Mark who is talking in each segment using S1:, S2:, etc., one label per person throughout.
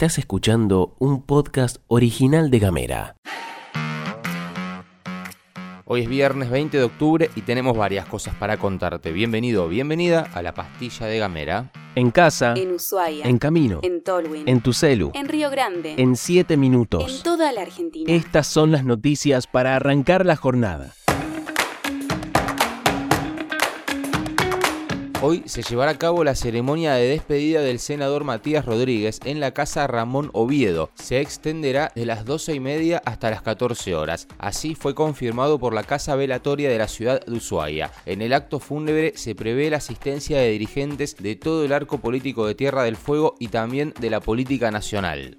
S1: Estás escuchando un podcast original de Gamera.
S2: Hoy es viernes 20 de octubre y tenemos varias cosas para contarte. Bienvenido o bienvenida a la pastilla de Gamera.
S1: En casa,
S3: En Ushuaia.
S1: en camino,
S3: En Tolwyn.
S1: en tu celu,
S3: En Río Grande.
S1: en 7
S3: En
S1: minutos.
S3: toda la Argentina.
S1: Estas son las noticias para arrancar la jornada.
S2: Hoy se llevará a cabo la ceremonia de despedida del senador Matías Rodríguez en la casa Ramón Oviedo. Se extenderá de las 12 y media hasta las 14 horas. Así fue confirmado por la Casa Velatoria de la ciudad de Ushuaia. En el acto fúnebre se prevé la asistencia de dirigentes de todo el arco político de Tierra del Fuego y también de la política nacional.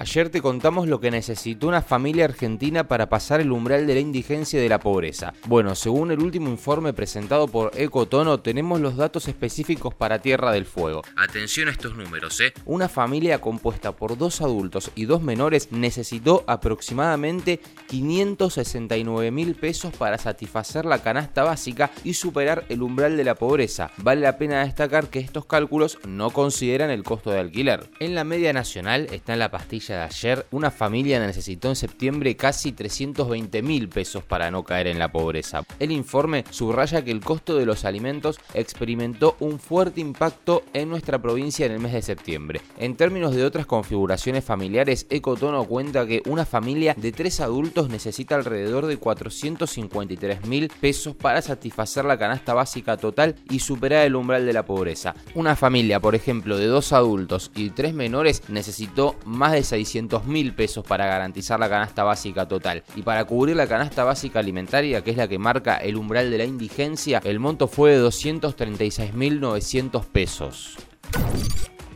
S2: Ayer te contamos lo que necesitó una familia argentina para pasar el umbral de la indigencia y de la pobreza. Bueno, según el último informe presentado por Ecotono, tenemos los datos específicos para Tierra del Fuego. Atención a estos números, ¿eh? Una familia compuesta por dos adultos y dos menores necesitó aproximadamente 569 mil pesos para satisfacer la canasta básica y superar el umbral de la pobreza. Vale la pena destacar que estos cálculos no consideran el costo de alquiler. En la media nacional está en la pastilla de ayer, una familia necesitó en septiembre casi 320 mil pesos para no caer en la pobreza. El informe subraya que el costo de los alimentos experimentó un fuerte impacto en nuestra provincia en el mes de septiembre. En términos de otras configuraciones familiares, Ecotono cuenta que una familia de tres adultos necesita alrededor de 453 mil pesos para satisfacer la canasta básica total y superar el umbral de la pobreza. Una familia, por ejemplo, de dos adultos y tres menores necesitó más de 600 mil pesos para garantizar la canasta básica total. Y para cubrir la canasta básica alimentaria, que es la que marca el umbral de la indigencia, el monto fue de 236.900 pesos.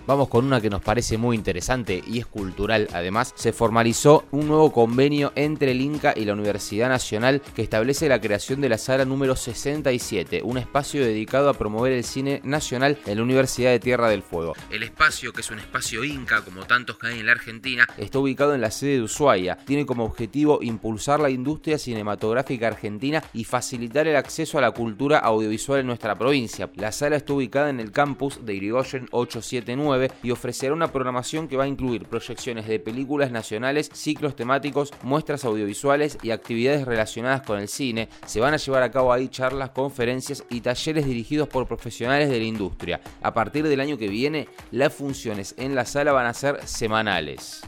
S2: Vamos con una que nos parece muy interesante y es cultural. Además, se formalizó un nuevo convenio entre el Inca y la Universidad Nacional que establece la creación de la sala número 67, un espacio dedicado a promover el cine nacional en la Universidad de Tierra del Fuego. El espacio, que es un espacio Inca como tantos que hay en la Argentina, está ubicado en la sede de Ushuaia. Tiene como objetivo impulsar la industria cinematográfica argentina y facilitar el acceso a la cultura audiovisual en nuestra provincia. La sala está ubicada en el campus de Irigoyen 879 y ofrecerá una programación que va a incluir proyecciones de películas nacionales, ciclos temáticos, muestras audiovisuales y actividades relacionadas con el cine. Se van a llevar a cabo ahí charlas, conferencias y talleres dirigidos por profesionales de la industria. A partir del año que viene, las funciones en la sala van a ser semanales.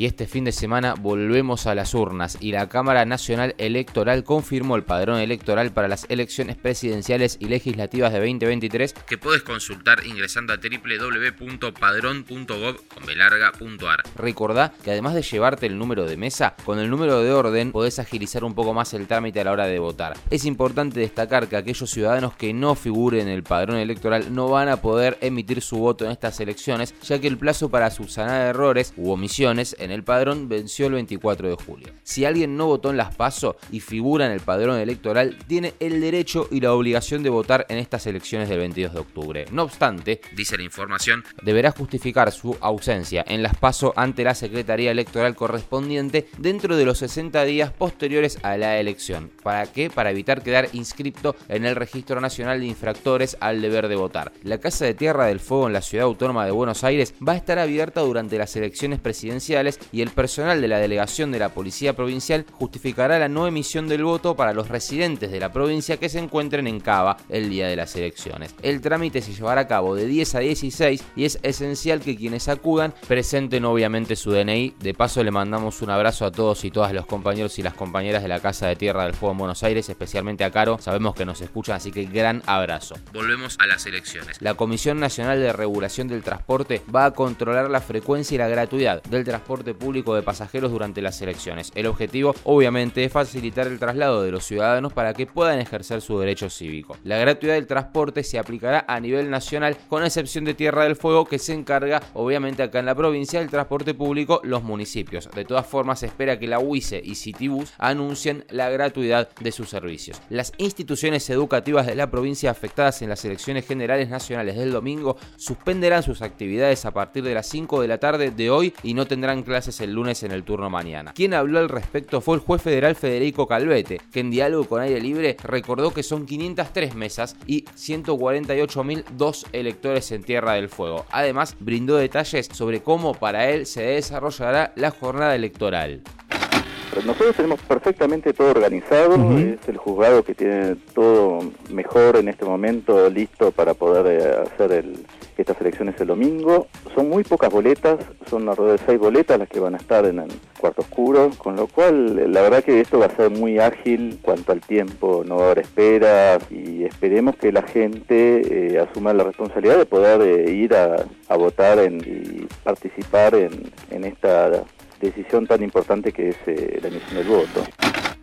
S2: Y este fin de semana volvemos a las urnas y la Cámara Nacional Electoral confirmó el padrón electoral para las elecciones presidenciales y legislativas de 2023 que puedes consultar ingresando a www.padrón.gov.ar. Recordá que además de llevarte el número de mesa, con el número de orden podés agilizar un poco más el trámite a la hora de votar. Es importante destacar que aquellos ciudadanos que no figuren en el padrón electoral no van a poder emitir su voto en estas elecciones, ya que el plazo para subsanar errores u omisiones en el padrón venció el 24 de julio. Si alguien no votó en las PASO y figura en el padrón electoral, tiene el derecho y la obligación de votar en estas elecciones del 22 de octubre. No obstante, dice la información, deberá justificar su ausencia en las PASO ante la Secretaría Electoral correspondiente dentro de los 60 días posteriores a la elección. ¿Para qué? Para evitar quedar inscripto en el Registro Nacional de Infractores al deber de votar. La Casa de Tierra del Fuego en la Ciudad Autónoma de Buenos Aires va a estar abierta durante las elecciones presidenciales y el personal de la delegación de la Policía Provincial justificará la no emisión del voto para los residentes de la provincia que se encuentren en Cava el día de las elecciones. El trámite se llevará a cabo de 10 a 16 y es esencial que quienes acudan presenten obviamente su DNI. De paso le mandamos un abrazo a todos y todas los compañeros y las compañeras de la Casa de Tierra del Fuego en Buenos Aires, especialmente a Caro. Sabemos que nos escuchan, así que gran abrazo. Volvemos a las elecciones. La Comisión Nacional de Regulación del Transporte va a controlar la frecuencia y la gratuidad del transporte público de pasajeros durante las elecciones. El objetivo, obviamente, es facilitar el traslado de los ciudadanos para que puedan ejercer su derecho cívico. La gratuidad del transporte se aplicará a nivel nacional, con excepción de Tierra del Fuego, que se encarga, obviamente, acá en la provincia del transporte público, los municipios. De todas formas, se espera que la UICE y Citibus anuncien la gratuidad de sus servicios. Las instituciones educativas de la provincia afectadas en las elecciones generales nacionales del domingo suspenderán sus actividades a partir de las 5 de la tarde de hoy y no tendrán clases el lunes en el turno mañana. Quien habló al respecto fue el juez federal Federico Calvete, que en diálogo con Aire Libre recordó que son 503 mesas y 148.002 electores en Tierra del Fuego. Además, brindó detalles sobre cómo para él se desarrollará la jornada electoral.
S3: Nosotros tenemos perfectamente todo organizado, es el juzgado que tiene todo mejor en este momento listo para poder eh, hacer el, estas elecciones el domingo. Son muy pocas boletas, son alrededor de seis boletas las que van a estar en el cuarto oscuro, con lo cual la verdad que esto va a ser muy ágil cuanto al tiempo, no va a haber esperas y esperemos que la gente eh, asuma la responsabilidad de poder eh, ir a, votar y participar en, en esta decisión tan importante que es eh, la emisión del voto.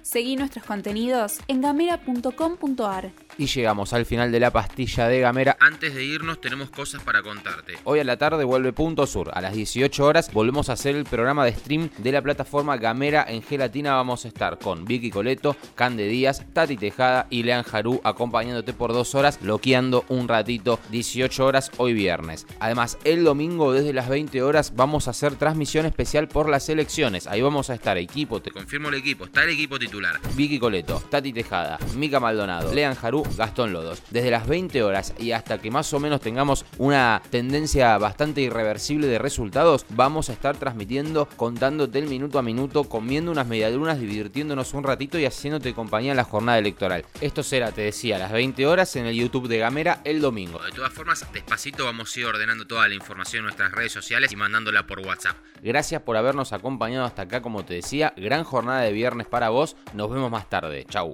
S4: Seguí nuestros contenidos en gamera.com.ar.
S2: Y llegamos al final de la pastilla de Gamera. Antes de irnos tenemos cosas para contarte. Hoy a la tarde vuelve Punto Sur. A las 18 horas volvemos a hacer el programa de stream de la plataforma Gamera en Gelatina. Vamos a estar con Vicky Coleto, Cande Díaz, Tati Tejada y Lean Jarú acompañándote por dos horas, bloqueando un ratito, 18 horas hoy viernes. Además, el domingo desde las 20 horas vamos a hacer transmisión especial por las elecciones. Ahí vamos a estar equipo, te confirmo el equipo, está el equipo titular. Vicky Coleto, Tati Tejada, Mica Maldonado, Lean Jarú, Gastón Lodos. Desde las 20 horas y hasta que más o menos tengamos una tendencia bastante irreversible de resultados, vamos a estar transmitiendo, contándote el minuto a minuto, comiendo unas medialunas, divirtiéndonos un ratito y haciéndote compañía en la jornada electoral. Esto será, te decía, a las 20 horas en el YouTube de Gamera el domingo. De todas formas, despacito vamos a ir ordenando toda la información en nuestras redes sociales y mandándola por WhatsApp. Gracias por habernos acompañado hasta acá, como te decía, gran jornada de viernes para vos. Nos vemos más tarde. Chau.